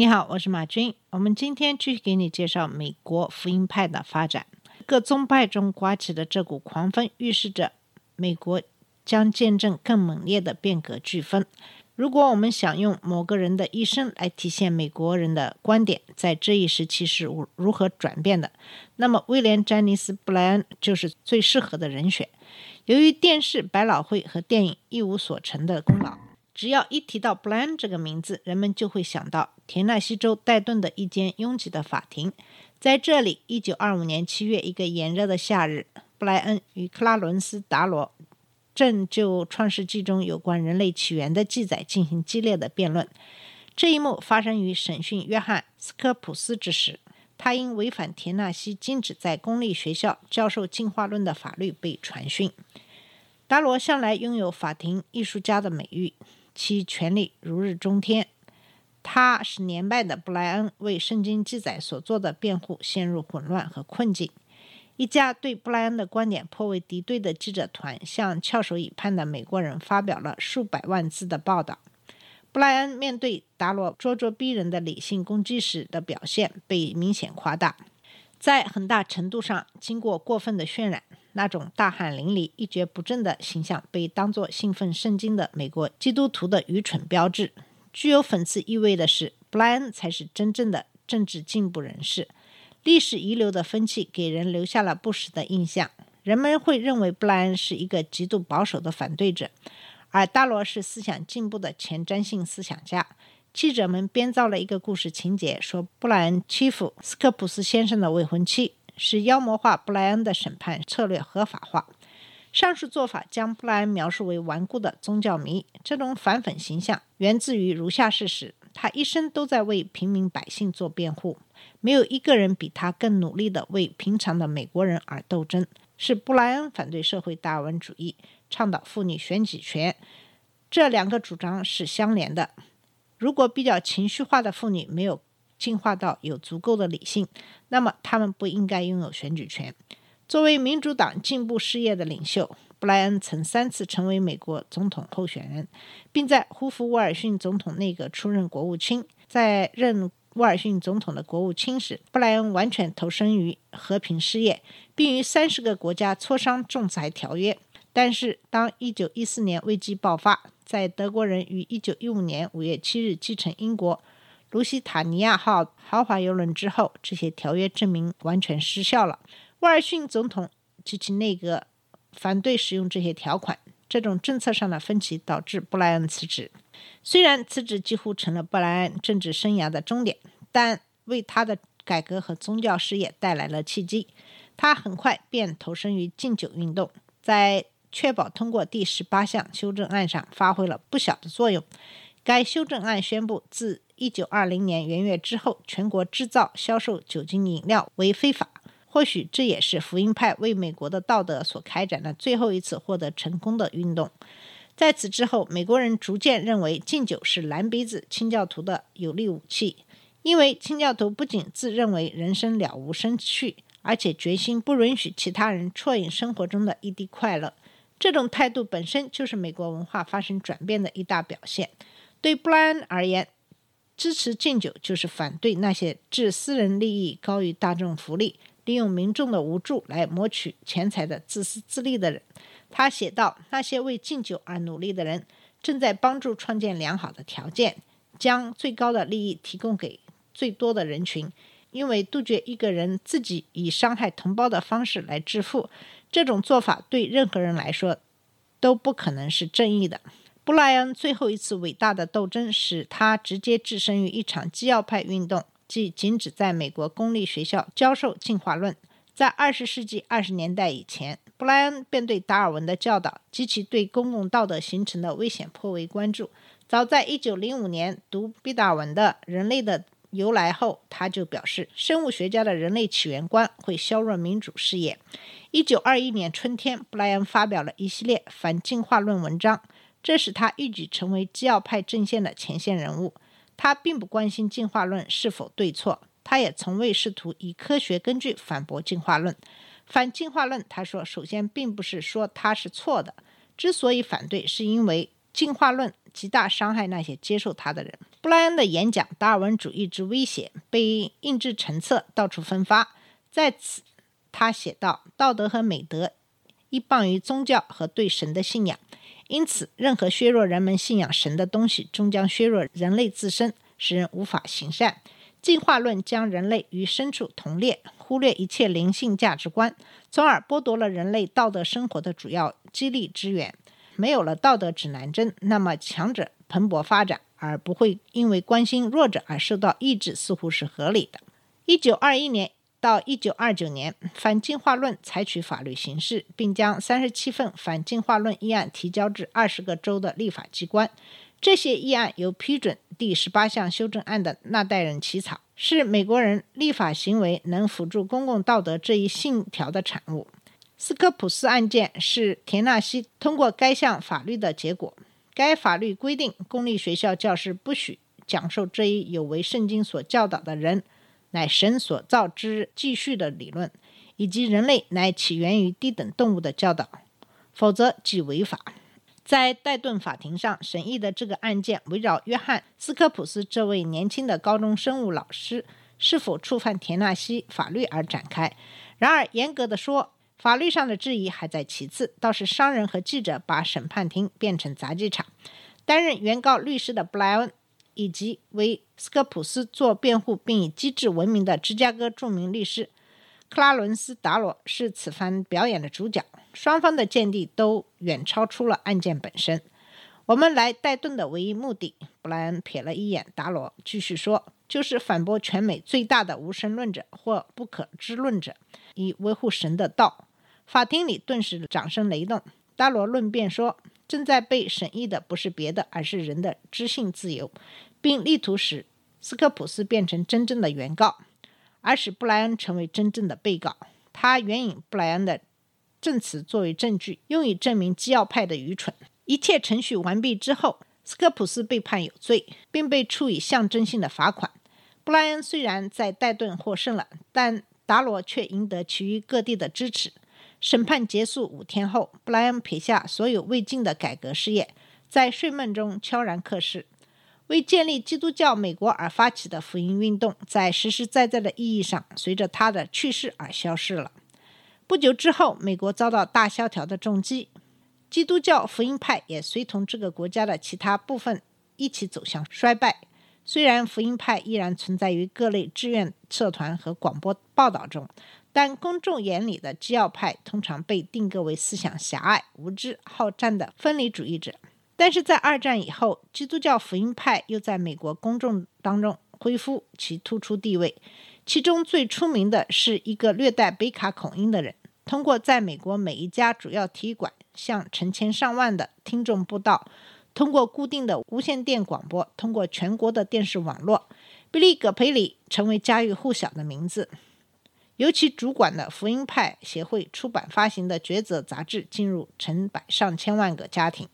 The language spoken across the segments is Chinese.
你好，我是马军。我们今天继续给你介绍美国福音派的发展。各宗派中刮起的这股狂风，预示着美国将见证更猛烈的变革飓风。如果我们想用某个人的一生来体现美国人的观点在这一时期是如何转变的，那么威廉·詹尼斯·布莱恩就是最适合的人选。由于电视、百老汇和电影一无所成的功劳，只要一提到布莱恩这个名字，人们就会想到田纳西州戴顿的一间拥挤的法庭。在这里，一九二五年七月一个炎热的夏日，布莱恩与克拉伦斯·达罗正就《创世纪》中有关人类起源的记载进行激烈的辩论。这一幕发生于审讯约翰·斯科普斯之时，他因违反田纳西禁止在公立学校教授进化论的法律被传讯。达罗向来拥有法庭艺术家的美誉，其权力如日中天。他使年迈的布莱恩为圣经记载所做的辩护陷入混乱和困境。一家对布莱恩的观点颇为敌对的记者团向翘首以盼的美国人发表了数百万字的报道。布莱恩面对达罗咄咄逼人的理性攻击时的表现被明显夸大，在很大程度上经过过分的渲染。那种大汗淋漓、一蹶不振的形象被当作兴奋圣经的美国基督徒的愚蠢标志。具有讽刺意味的是，布莱恩才是真正的政治进步人士。历史遗留的风气给人留下了不实的印象，人们会认为布莱恩是一个极度保守的反对者，而大罗是思想进步的前瞻性思想家。记者们编造了一个故事情节，说布莱恩欺负斯科普斯先生的未婚妻。使妖魔化布莱恩的审判策略合法化。上述做法将布莱恩描述为顽固的宗教迷。这种反讽形象源自于如下事实：他一生都在为平民百姓做辩护，没有一个人比他更努力地为平常的美国人而斗争。是布莱恩反对社会达尔文主义，倡导妇女选举权，这两个主张是相连的。如果比较情绪化的妇女没有进化到有足够的理性，那么他们不应该拥有选举权。作为民主党进步事业的领袖，布莱恩曾三次成为美国总统候选人，并在胡佛·威尔逊总统内阁出任国务卿。在任威尔逊总统的国务卿时，布莱恩完全投身于和平事业，并与三十个国家磋商仲裁条约。但是，当1914年危机爆发，在德国人于1915年5月7日继承英国卢西塔尼亚号豪华邮轮之后，这些条约证明完全失效了。威尔逊总统及其内阁反对使用这些条款。这种政策上的分歧导致布莱恩辞职。虽然辞职几乎成了布莱恩政治生涯的终点，但为他的改革和宗教事业带来了契机。他很快便投身于禁酒运动，在确保通过第十八项修正案上发挥了不小的作用。该修正案宣布，自1920年元月之后，全国制造、销售酒精饮料为非法。或许这也是福音派为美国的道德所开展的最后一次获得成功的运动。在此之后，美国人逐渐认为禁酒是蓝鼻子清教徒的有力武器，因为清教徒不仅自认为人生了无生趣，而且决心不允许其他人啜饮生活中的一滴快乐。这种态度本身就是美国文化发生转变的一大表现。对布莱恩而言，支持禁酒就是反对那些置私人利益高于大众福利、利用民众的无助来谋取钱财的自私自利的人。他写道：“那些为禁酒而努力的人，正在帮助创建良好的条件，将最高的利益提供给最多的人群。因为杜绝一个人自己以伤害同胞的方式来致富，这种做法对任何人来说都不可能是正义的。”布莱恩最后一次伟大的斗争使他直接置身于一场基要派运动，即禁止在美国公立学校教授进化论。在二十世纪二十年代以前，布莱恩便对达尔文的教导及其对公共道德形成的危险颇为关注。早在一九零五年读毕达文的《人类的由来后，他就表示，生物学家的人类起源观会削弱民主事业。一九二一年春天，布莱恩发表了一系列反进化论文章，这使他一举成为基要派阵线的前线人物。他并不关心进化论是否对错，他也从未试图以科学根据反驳进化论。反进化论，他说，首先并不是说它是错的，之所以反对，是因为进化论极大伤害那些接受它的人。布莱恩的演讲《达尔文主义之威胁》被印制成册，到处分发。在此，他写道：“道德和美德依傍于宗教和对神的信仰，因此，任何削弱人们信仰神的东西，终将削弱人类自身，使人无法行善。进化论将人类与牲畜同列，忽略一切灵性价值观，从而剥夺了人类道德生活的主要激励之源。没有了道德指南针，那么强者蓬勃发展。”而不会因为关心弱者而受到抑制，似乎是合理的。一九二一年到一九二九年，反进化论采取法律形式，并将三十七份反进化论议案提交至二十个州的立法机关。这些议案由批准第十八项修正案的那代人起草，是美国人立法行为能辅助公共道德这一信条的产物。斯科普斯案件是田纳西通过该项法律的结果。该法律规定，公立学校教师不许讲授这一有违圣经所教导的人乃神所造之继续的理论，以及人类乃起源于低等动物的教导，否则即违法。在戴顿法庭上审议的这个案件，围绕约翰斯科普斯这位年轻的高中生物老师是否触犯田纳西法律而展开。然而，严格的说，法律上的质疑还在其次，倒是商人和记者把审判庭变成杂技场。担任原告律师的布莱恩，以及为斯科普斯做辩护并以机智闻名的芝加哥著名律师克拉伦斯·达罗是此番表演的主角。双方的见地都远超出了案件本身。我们来戴顿的唯一目的，布莱恩瞥了一眼达罗，继续说，就是反驳全美最大的无神论者或不可知论者，以维护神的道。法庭里顿时掌声雷动。达罗论辩说，正在被审议的不是别的，而是人的知性自由，并力图使斯科普斯变成真正的原告，而使布莱恩成为真正的被告。他援引布莱恩的证词作为证据，用以证明基要派的愚蠢。一切程序完毕之后，斯科普斯被判有罪，并被处以象征性的罚款。布莱恩虽然在戴顿获胜了，但达罗却赢得其余各地的支持。审判结束五天后，布莱恩撇下所有未尽的改革事业，在睡梦中悄然客逝。为建立基督教美国而发起的福音运动，在实实在在的意义上，随着他的去世而消失了。不久之后，美国遭到大萧条的重击，基督教福音派也随同这个国家的其他部分一起走向衰败。虽然福音派依然存在于各类志愿社团和广播报道中。但公众眼里的基要派通常被定格为思想狭隘、无知、好战的分离主义者。但是在二战以后，基督教福音派又在美国公众当中恢复其突出地位。其中最出名的是一个略带北卡口音的人，通过在美国每一家主要体育馆向成千上万的听众布道，通过固定的无线电广播，通过全国的电视网络，比利·葛培里成为家喻户晓的名字。由其主管的福音派协会出版发行的《抉择》杂志进入成百上千万个家庭。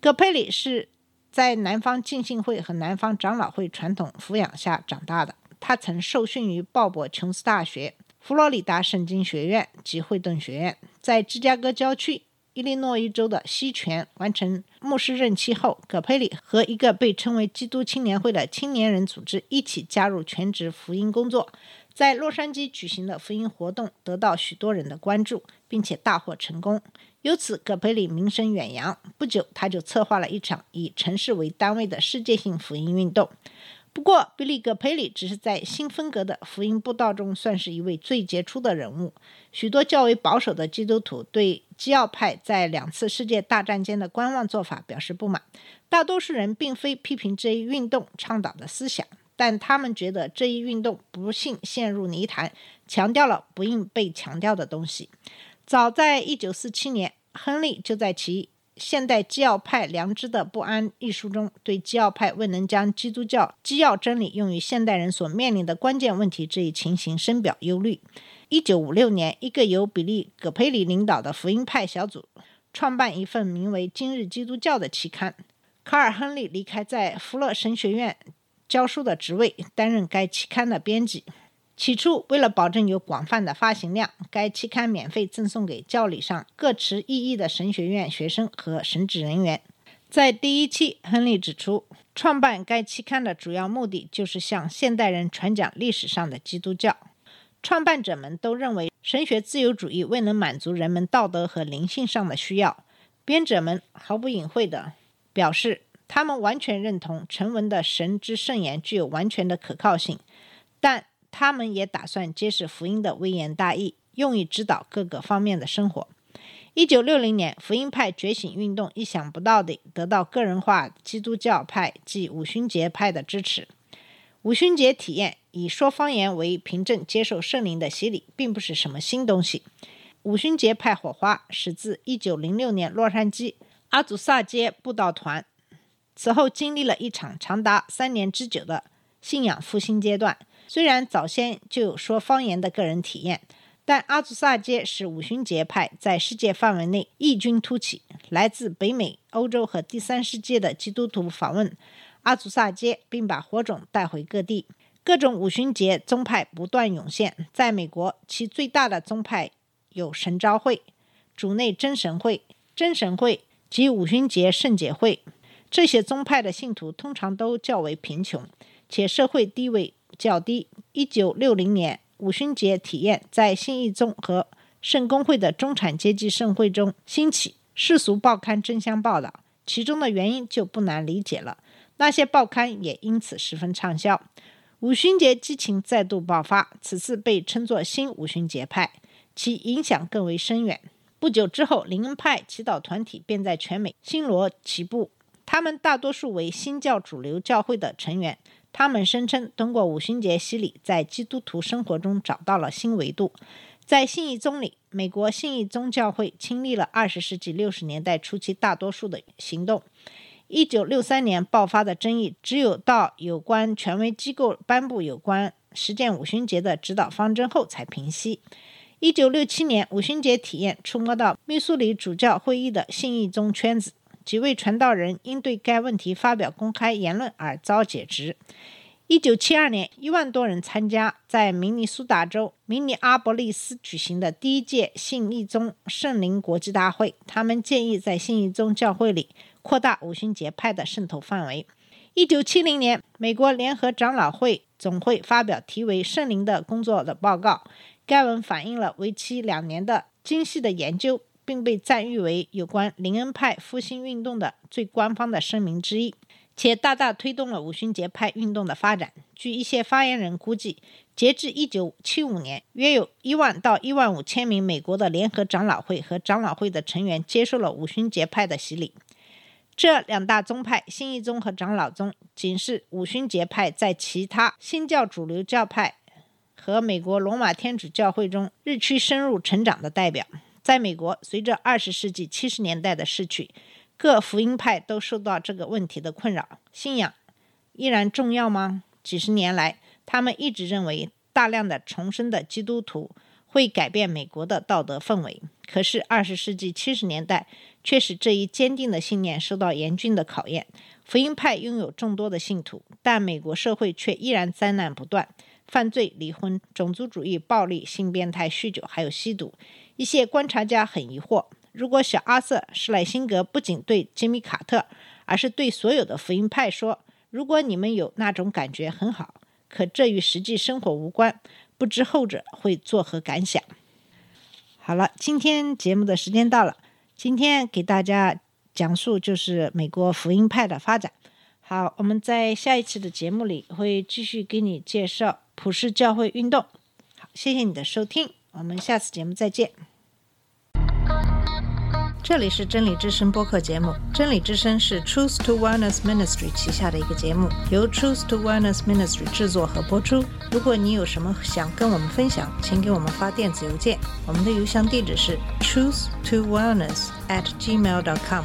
葛佩里是在南方浸信会和南方长老会传统抚养下长大的。他曾受训于鲍勃·琼斯大学、佛罗里达圣经学院及惠顿学院。在芝加哥郊区伊利诺伊州的西泉完成牧师任期后，葛佩里和一个被称为“基督青年会”的青年人组织一起加入全职福音工作。在洛杉矶举行的福音活动得到许多人的关注，并且大获成功，由此葛培里名声远扬。不久，他就策划了一场以城市为单位的世界性福音运动。不过，比利·葛培里只是在新风格的福音布道中算是一位最杰出的人物。许多较为保守的基督徒对基要派在两次世界大战间的观望做法表示不满。大多数人并非批评这一运动倡导的思想。但他们觉得这一运动不幸陷入泥潭，强调了不应被强调的东西。早在1947年，亨利就在其现代基要派良知的不安》一书中，对基要派未能将基督教基要真理用于现代人所面临的关键问题这一情形深表忧虑。一九五六年，一个由比利·葛培里领导的福音派小组创办一份名为《今日基督教》的期刊。卡尔·亨利离开在福勒神学院教书的职位，担任该期刊的编辑。起初，为了保证有广泛的发行量，该期刊免费赠送给教理上各持异议的神学院学生和神职人员。在第一期，亨利指出，创办该期刊的主要目的就是向现代人传讲历史上的基督教。创办者们都认为，神学自由主义未能满足人们道德和灵性上的需要。编者们毫不隐晦地表示，他们完全认同成文的神之圣言具有完全的可靠性，但。他们也打算揭示福音的微言大义，用以指导各个方面的生活。一九六零年，福音派觉醒运动意想不到地得到个人化基督教派即五旬节派的支持。五旬节体验以说方言为凭证接受圣灵的洗礼，并不是什么新东西。五旬节派火花始自一九零六年洛杉矶阿祖萨街布道团，此后经历了一场长达三年之久的信仰复兴阶段。虽然早先就有说方言的个人体验，但阿祖萨街使五旬节派在世界范围内异军突起。来自北美、欧洲和第三世界的基督徒访问阿祖萨街，并把火种带回各地。各种五旬节宗派不断涌现。在美国，其最大的宗派有神召会、主内真神会、真神会及五旬节圣节会。这些宗派的信徒通常都较为贫穷，且社会地位。较低。一九六零年，五旬节体验在信义宗和圣公会的中产阶级盛会中兴起，世俗报刊争相报道，其中的原因就不难理解了。那些报刊也因此十分畅销。五旬节激情再度爆发，此次被称作新五旬节派，其影响更为深远。不久之后，灵恩派祈祷团体便在全美星罗棋布，他们大多数为新教主流教会的成员。他们声称，通过五旬节洗礼，在基督徒生活中找到了新维度。在信义宗里，美国信义宗教会亲历了二十世纪六十年代初期大多数的行动。一九六三年爆发的争议，只有到有关权威机构颁布有关实践五旬节的指导方针后才平息。一九六七年，五旬节体验触摸到密苏里主教会议的信义宗圈子。几位传道人因对该问题发表公开言论而遭解职。一九七二年，一万多人参加在明尼苏达州明尼阿波利斯举行的第一届信义宗圣灵国际大会。他们建议在信义宗教会里扩大五旬节派的渗透范围。一九七零年，美国联合长老会总会发表题为《圣灵的工作》的报告。该文反映了为期两年的精细的研究。并被赞誉为有关林恩派复兴运动的最官方的声明之一，且大大推动了五旬节派运动的发展。据一些发言人估计，截至1975年，约有一万到一万五千名美国的联合长老会和长老会的成员接受了五旬节派的洗礼。这两大宗派——新一宗和长老宗，仅是五旬节派在其他新教主流教派和美国罗马天主教会中日趋深入成长的代表。在美国，随着二十世纪七十年代的逝去，各福音派都受到这个问题的困扰：信仰依然重要吗？几十年来，他们一直认为大量的重生的基督徒会改变美国的道德氛围。可是，二十世纪七十年代却使这一坚定的信念受到严峻的考验。福音派拥有众多的信徒，但美国社会却依然灾难不断：犯罪、离婚、种族主义、暴力、性变态、酗酒，还有吸毒。一些观察家很疑惑：如果小阿瑟·施莱辛格不仅对吉米·卡特，而是对所有的福音派说：“如果你们有那种感觉，很好，可这与实际生活无关，不知后者会作何感想？”好了，今天节目的时间到了。今天给大家讲述就是美国福音派的发展。好，我们在下一期的节目里会继续给你介绍普世教会运动。好，谢谢你的收听，我们下次节目再见。这里是真理之声播客节目。真理之声是 Truth to Wellness Ministry 旗下的一个节目，由 Truth to Wellness Ministry 制作和播出。如果你有什么想跟我们分享，请给我们发电子邮件，我们的邮箱地址是 truth to wellness at gmail dot com。